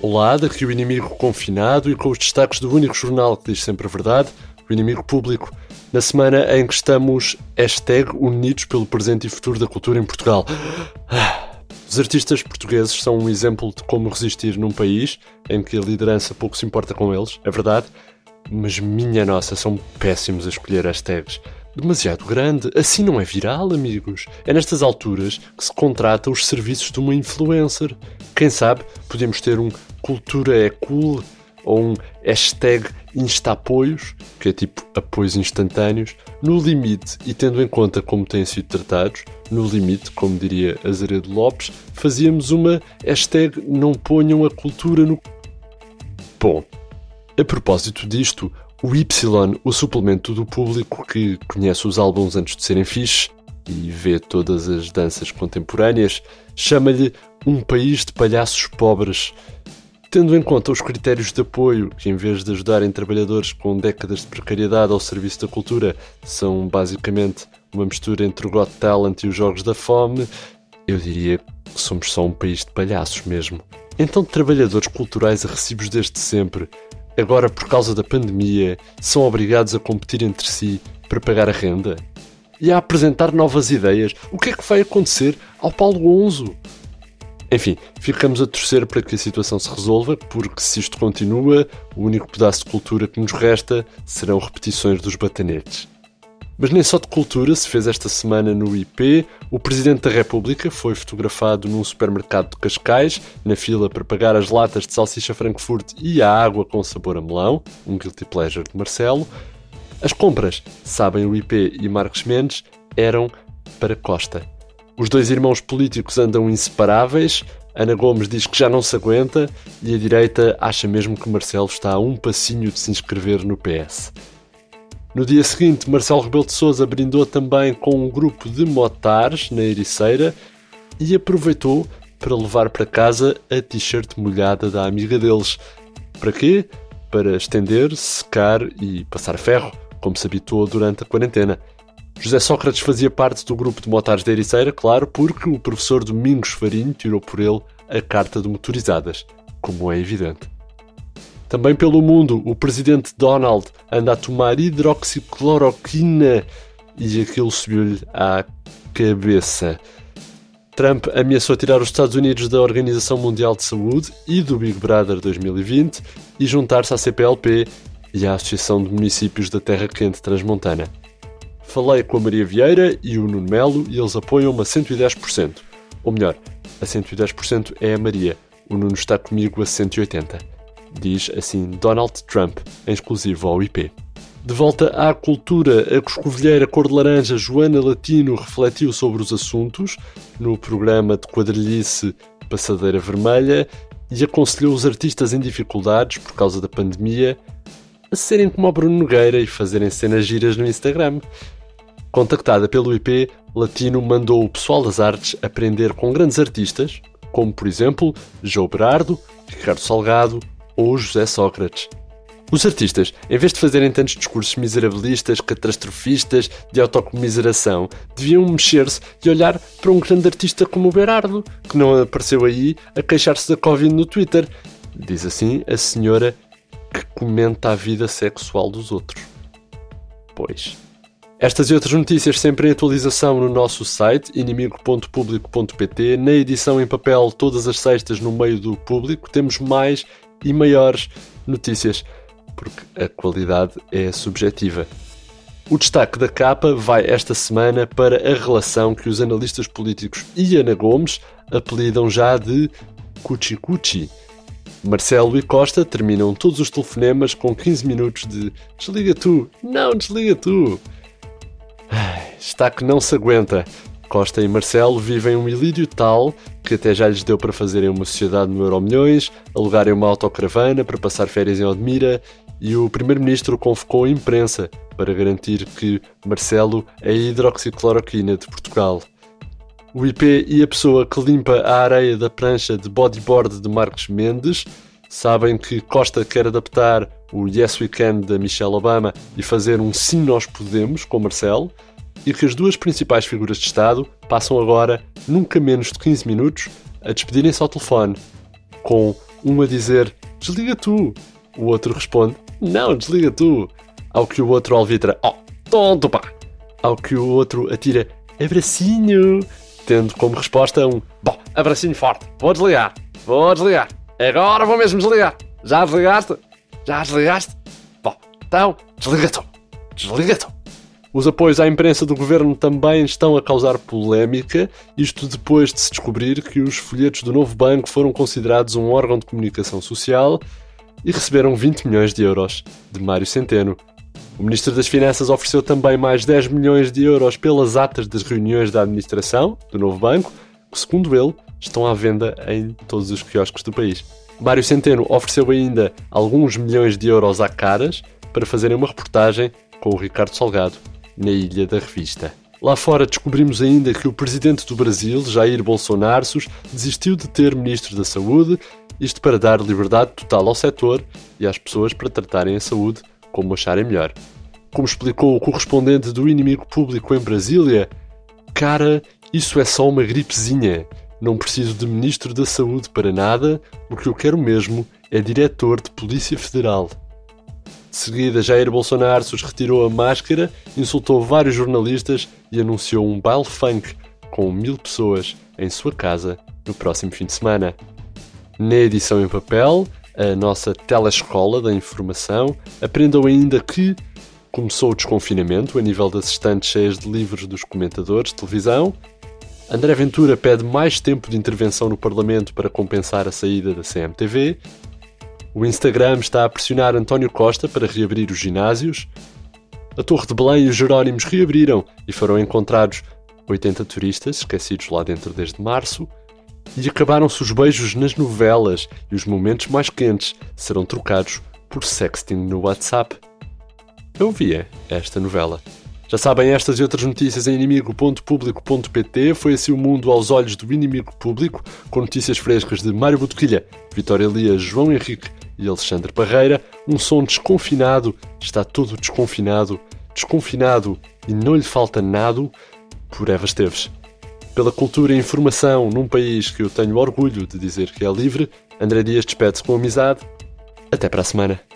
Olá, daqui o inimigo confinado e com os destaques do único jornal que diz sempre a verdade, o inimigo público, na semana em que estamos unidos pelo presente e futuro da cultura em Portugal. Os artistas portugueses são um exemplo de como resistir num país em que a liderança pouco se importa com eles, é verdade, mas minha nossa, são péssimos a escolher hashtags demasiado grande. Assim não é viral, amigos. É nestas alturas que se contrata os serviços de uma influencer. Quem sabe podemos ter um cultura é cool ou um hashtag instaapoios, que é tipo apoios instantâneos, no limite e tendo em conta como têm sido tratados, no limite, como diria Azaredo Lopes, fazíamos uma hashtag não ponham a cultura no. Bom, a propósito disto, o Y, o suplemento do público que conhece os álbuns antes de serem fixes e vê todas as danças contemporâneas, chama-lhe um país de palhaços pobres. Tendo em conta os critérios de apoio, que em vez de ajudarem trabalhadores com décadas de precariedade ao serviço da cultura, são basicamente uma mistura entre o Got Talent e os Jogos da Fome, eu diria que somos só um país de palhaços mesmo. Então, trabalhadores culturais a recibos desde sempre, agora por causa da pandemia, são obrigados a competir entre si para pagar a renda? E a apresentar novas ideias? O que é que vai acontecer ao Paulo Gonzo? Enfim, ficamos a torcer para que a situação se resolva, porque se isto continua, o único pedaço de cultura que nos resta serão repetições dos batanetes. Mas nem só de cultura se fez esta semana no IP. O Presidente da República foi fotografado num supermercado de Cascais, na fila para pagar as latas de salsicha Frankfurt e a água com sabor a melão, um guilty pleasure de Marcelo. As compras, sabem o IP e Marcos Mendes, eram para Costa. Os dois irmãos políticos andam inseparáveis. Ana Gomes diz que já não se aguenta e a direita acha mesmo que Marcelo está a um passinho de se inscrever no PS. No dia seguinte, Marcelo Rebelo de Sousa brindou também com um grupo de motares na Ericeira e aproveitou para levar para casa a t-shirt molhada da amiga deles. Para quê? Para estender, secar e passar ferro, como se habituou durante a quarentena. José Sócrates fazia parte do grupo de motares da Ericeira, claro, porque o professor Domingos Farinho tirou por ele a carta de motorizadas, como é evidente. Também pelo mundo, o presidente Donald anda a tomar hidroxicloroquina e aquilo subiu-lhe à cabeça. Trump ameaçou tirar os Estados Unidos da Organização Mundial de Saúde e do Big Brother 2020 e juntar-se à CPLP e à Associação de Municípios da Terra Quente Transmontana. Falei com a Maria Vieira e o Nuno Melo e eles apoiam-me a 110%. Ou melhor, a 110% é a Maria, o Nuno está comigo a 180% diz assim Donald Trump, em exclusivo ao IP. De volta à cultura, a coscovilheira cor de laranja Joana Latino refletiu sobre os assuntos no programa de quadrilhice Passadeira Vermelha e aconselhou os artistas em dificuldades por causa da pandemia a serem como o Bruno Nogueira e fazerem cenas giras no Instagram. Contactada pelo IP, Latino mandou o pessoal das artes aprender com grandes artistas, como por exemplo João Berardo, Ricardo Salgado ou José Sócrates. Os artistas, em vez de fazerem tantos discursos miserabilistas, catastrofistas, de autocomiseração, deviam mexer-se e olhar para um grande artista como o Berardo, que não apareceu aí a queixar-se da Covid no Twitter. Diz assim a senhora que comenta a vida sexual dos outros. Pois. Estas e outras notícias sempre em atualização no nosso site inimigo.publico.pt, na edição em papel todas as sextas no meio do público. Temos mais e maiores notícias, porque a qualidade é subjetiva. O destaque da capa vai esta semana para a relação que os analistas políticos e Ana Gomes apelidam já de Cuchi-Cuchi. Marcelo e Costa terminam todos os telefonemas com 15 minutos de desliga tu, não desliga tu. Está que não se aguenta. Costa e Marcelo vivem um ilírio tal que até já lhes deu para fazerem uma sociedade no Euromilhões, alugarem uma autocaravana para passar férias em Odmira e o Primeiro-Ministro convocou a imprensa para garantir que Marcelo é a hidroxicloroquina de Portugal. O IP e a pessoa que limpa a areia da prancha de bodyboard de Marcos Mendes sabem que Costa quer adaptar o Yes We Can da Michelle Obama e fazer um Sim Nós Podemos com Marcelo, e que as duas principais figuras de Estado passam agora nunca menos de 15 minutos a despedirem-se ao telefone, com um a dizer desliga tu, o outro responde não, desliga tu, ao que o outro alvitra oh, tonto pá, ao que o outro atira abracinho, tendo como resposta um bom, abracinho forte, vou desligar, vou desligar, agora vou mesmo desligar, já desligaste? Já desligaste? Bom, então desliga tu, desliga tu. Os apoios à imprensa do governo também estão a causar polémica, isto depois de se descobrir que os folhetos do novo banco foram considerados um órgão de comunicação social e receberam 20 milhões de euros de Mário Centeno. O Ministro das Finanças ofereceu também mais 10 milhões de euros pelas atas das reuniões da administração do novo banco, que, segundo ele, estão à venda em todos os quiosques do país. Mário Centeno ofereceu ainda alguns milhões de euros à Caras para fazerem uma reportagem com o Ricardo Salgado na Ilha da Revista. Lá fora descobrimos ainda que o presidente do Brasil, Jair Bolsonaro, desistiu de ter ministro da Saúde, isto para dar liberdade total ao setor e às pessoas para tratarem a saúde como acharem melhor. Como explicou o correspondente do inimigo público em Brasília, cara, isso é só uma gripezinha. Não preciso de ministro da Saúde para nada, o que eu quero mesmo é diretor de Polícia Federal. De seguida, Jair Bolsonaro se retirou a máscara, insultou vários jornalistas e anunciou um baile funk com mil pessoas em sua casa no próximo fim de semana. Na edição em papel, a nossa telescola da informação aprendeu ainda que começou o desconfinamento a nível das estantes cheias de livros dos comentadores de televisão. André Ventura pede mais tempo de intervenção no Parlamento para compensar a saída da CMTV o Instagram está a pressionar António Costa para reabrir os ginásios. A Torre de Belém e os Jerónimos reabriram e foram encontrados 80 turistas esquecidos lá dentro desde março. E acabaram-se os beijos nas novelas e os momentos mais quentes serão trocados por sexting no WhatsApp. Eu via esta novela. Já sabem estas e outras notícias em inimigo.público.pt. Foi assim o mundo aos olhos do inimigo público, com notícias frescas de Mário Botequilha, Vitória Elias, João Henrique e Alexandre Parreira, um som desconfinado, está todo desconfinado, desconfinado e não lhe falta nada, por Eva Esteves. Pela cultura e informação num país que eu tenho orgulho de dizer que é livre, André Dias despede-se com amizade. Até para a semana.